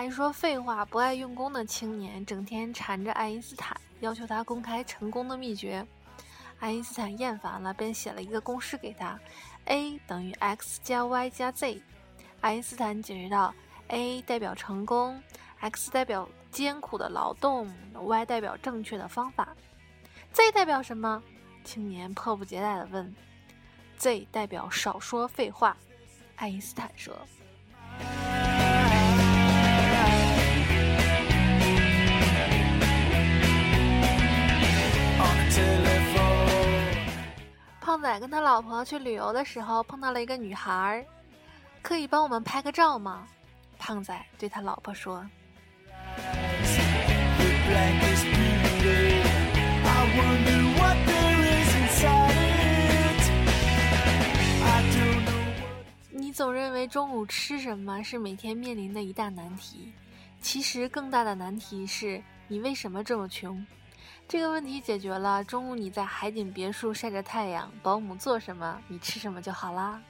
爱说废话、不爱用功的青年整天缠着爱因斯坦，要求他公开成功的秘诀。爱因斯坦厌烦了，便写了一个公式给他：a 等于 x 加 y 加 z。爱因斯坦解释道：a 代表成功，x 代表艰苦的劳动，y 代表正确的方法。z 代表什么？青年迫不及待地问。z 代表少说废话。爱因斯坦说。胖仔跟他老婆去旅游的时候碰到了一个女孩，可以帮我们拍个照吗？胖仔对他老婆说。你总认为中午吃什么是每天面临的一大难题，其实更大的难题是你为什么这么穷。这个问题解决了，中午你在海景别墅晒着太阳，保姆做什么你吃什么就好啦。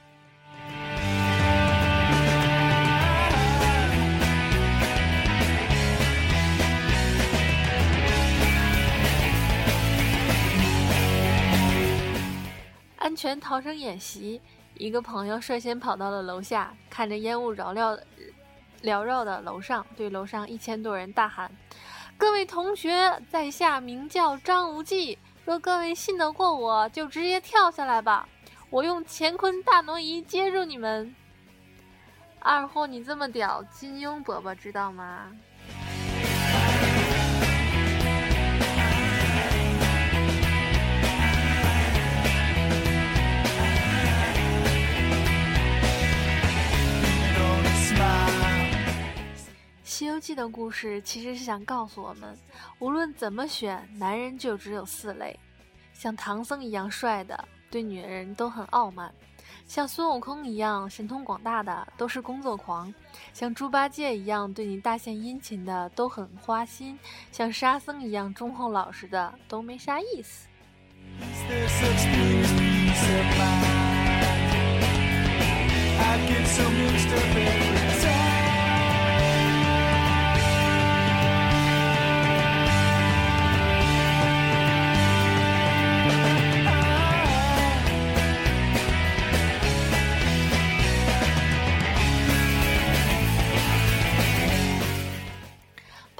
安全逃生演习，一个朋友率先跑到了楼下，看着烟雾缭绕、缭绕的楼上，对楼上一千多人大喊。各位同学，在下名叫张无忌。若各位信得过我，就直接跳下来吧，我用乾坤大挪移接住你们。二货，你这么屌，金庸伯伯知道吗？《西游记》的故事其实是想告诉我们，无论怎么选，男人就只有四类：像唐僧一样帅的，对女人都很傲慢；像孙悟空一样神通广大的，都是工作狂；像猪八戒一样对你大献殷勤的，都很花心；像沙僧一样忠厚老实的，都没啥意思。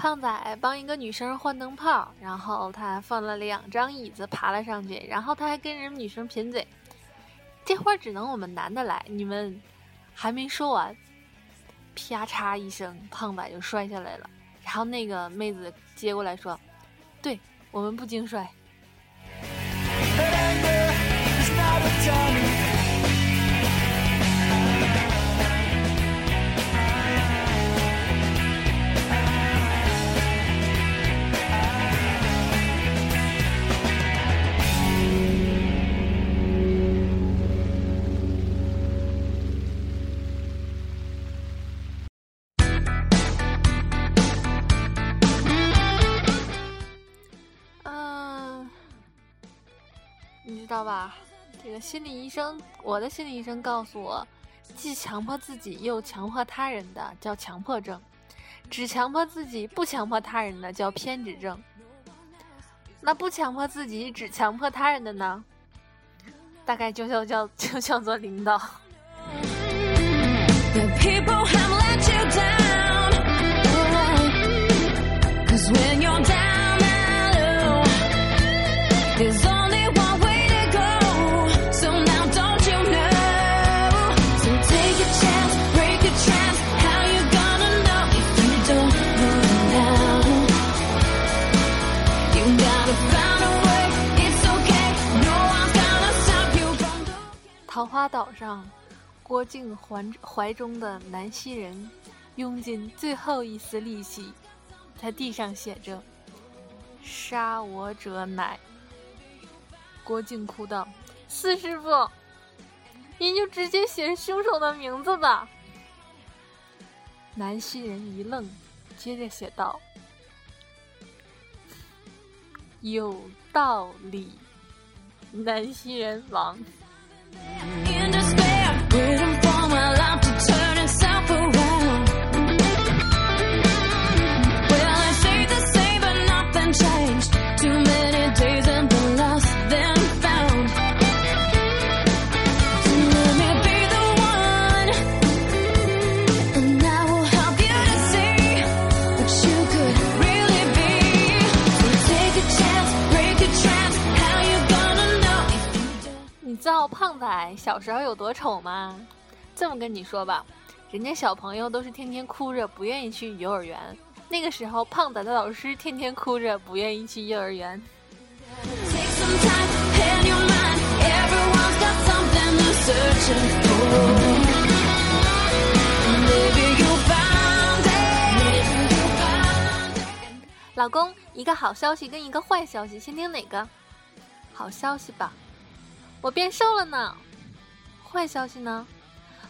胖仔帮一个女生换灯泡，然后他放了两张椅子，爬了上去，然后他还跟人女生贫嘴：“这活只能我们男的来，你们还没说完。”啪嚓一声，胖仔就摔下来了。然后那个妹子接过来说：“对我们不经摔。”道吧？这个心理医生，我的心理医生告诉我，既强迫自己又强迫他人的叫强迫症，只强迫自己不强迫他人的叫偏执症。那不强迫自己只强迫他人的呢？大概就叫叫就叫做领导。花岛上，郭靖怀怀中的南溪人，用尽最后一丝力气，在地上写着：“杀我者乃。”郭靖哭道：“四师傅，您就直接写凶手的名字吧。”南溪人一愣，接着写道：“有道理。”南溪人亡。小时候有多丑吗？这么跟你说吧，人家小朋友都是天天哭着不愿意去幼儿园，那个时候胖仔的老师天天哭着不愿意去幼儿园。老公，一个好消息跟一个坏消息，先听哪个？好消息吧，我变瘦了呢。坏消息呢？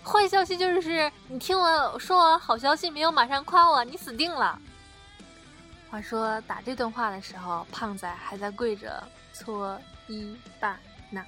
坏消息就是你听我说完好消息没有马上夸我，你死定了。话说打这段话的时候，胖仔还在跪着搓衣板呢。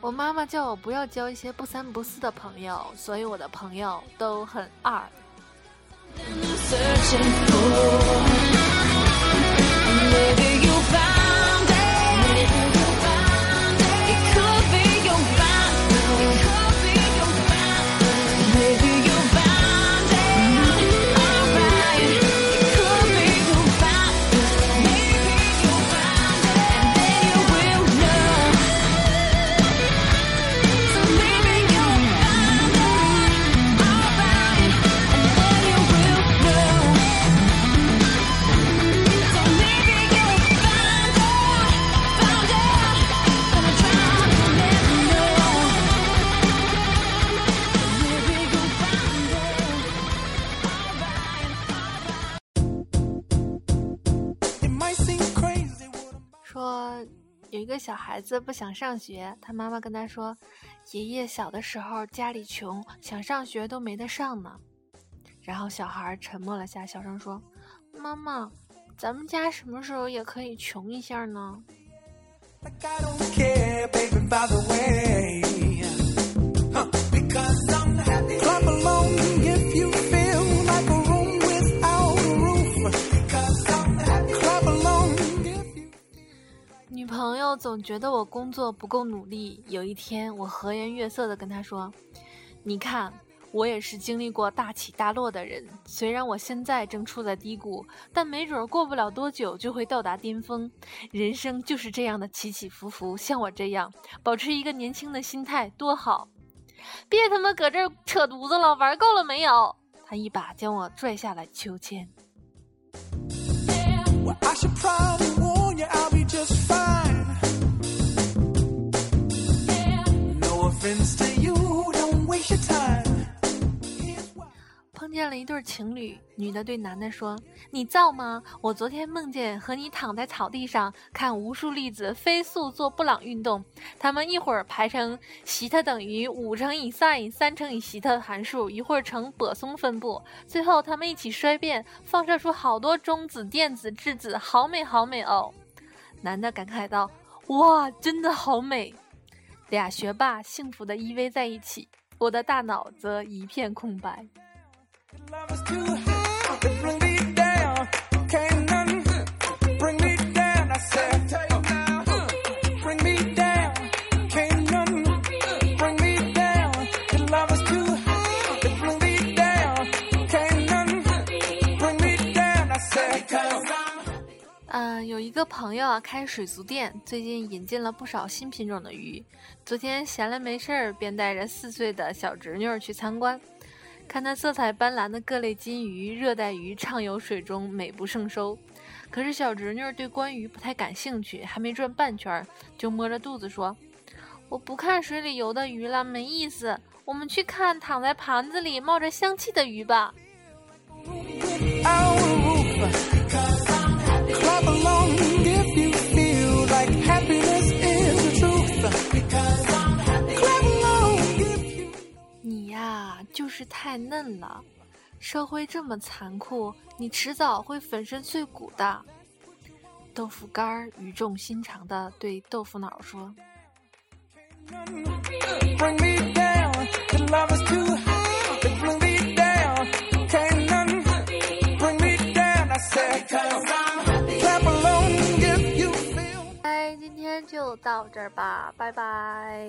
我妈妈叫我不要交一些不三不四的朋友，所以我的朋友都很二。有一个小孩子不想上学，他妈妈跟他说：“爷爷小的时候家里穷，想上学都没得上呢。”然后小孩沉默了下，小声说：“妈妈，咱们家什么时候也可以穷一下呢？”朋友总觉得我工作不够努力。有一天，我和颜悦色地跟他说：“你看，我也是经历过大起大落的人。虽然我现在正处在低谷，但没准过不了多久就会到达巅峰。人生就是这样的起起伏伏。像我这样，保持一个年轻的心态多好！别他妈搁这扯犊子了，玩够了没有？”他一把将我拽下了秋千。碰见了一对情侣，女的对男的说：“你造吗？我昨天梦见和你躺在草地上，看无数粒子飞速做布朗运动，他们一会儿排成西塔等于五乘以 sin 三乘以西塔的函数，一会儿成泊松分布，最后他们一起衰变，放射出好多中子、电子、质子，好美好美哦！”男的感慨道：“哇，真的好美。”俩学霸幸福的依偎在一起，我的大脑则一片空白。有一个朋友啊，开水族店，最近引进了不少新品种的鱼。昨天闲了没事儿，便带着四岁的小侄女去参观，看那色彩斑斓的各类金鱼、热带鱼畅游水中，美不胜收。可是小侄女对关鱼不太感兴趣，还没转半圈，就摸着肚子说：“我不看水里游的鱼了，没意思。我们去看躺在盘子里冒着香气的鱼吧。”就是太嫩了，社会这么残酷，你迟早会粉身碎骨的。豆腐干儿语重心长的对豆腐脑说：“哎，今天就到这儿吧，拜拜。”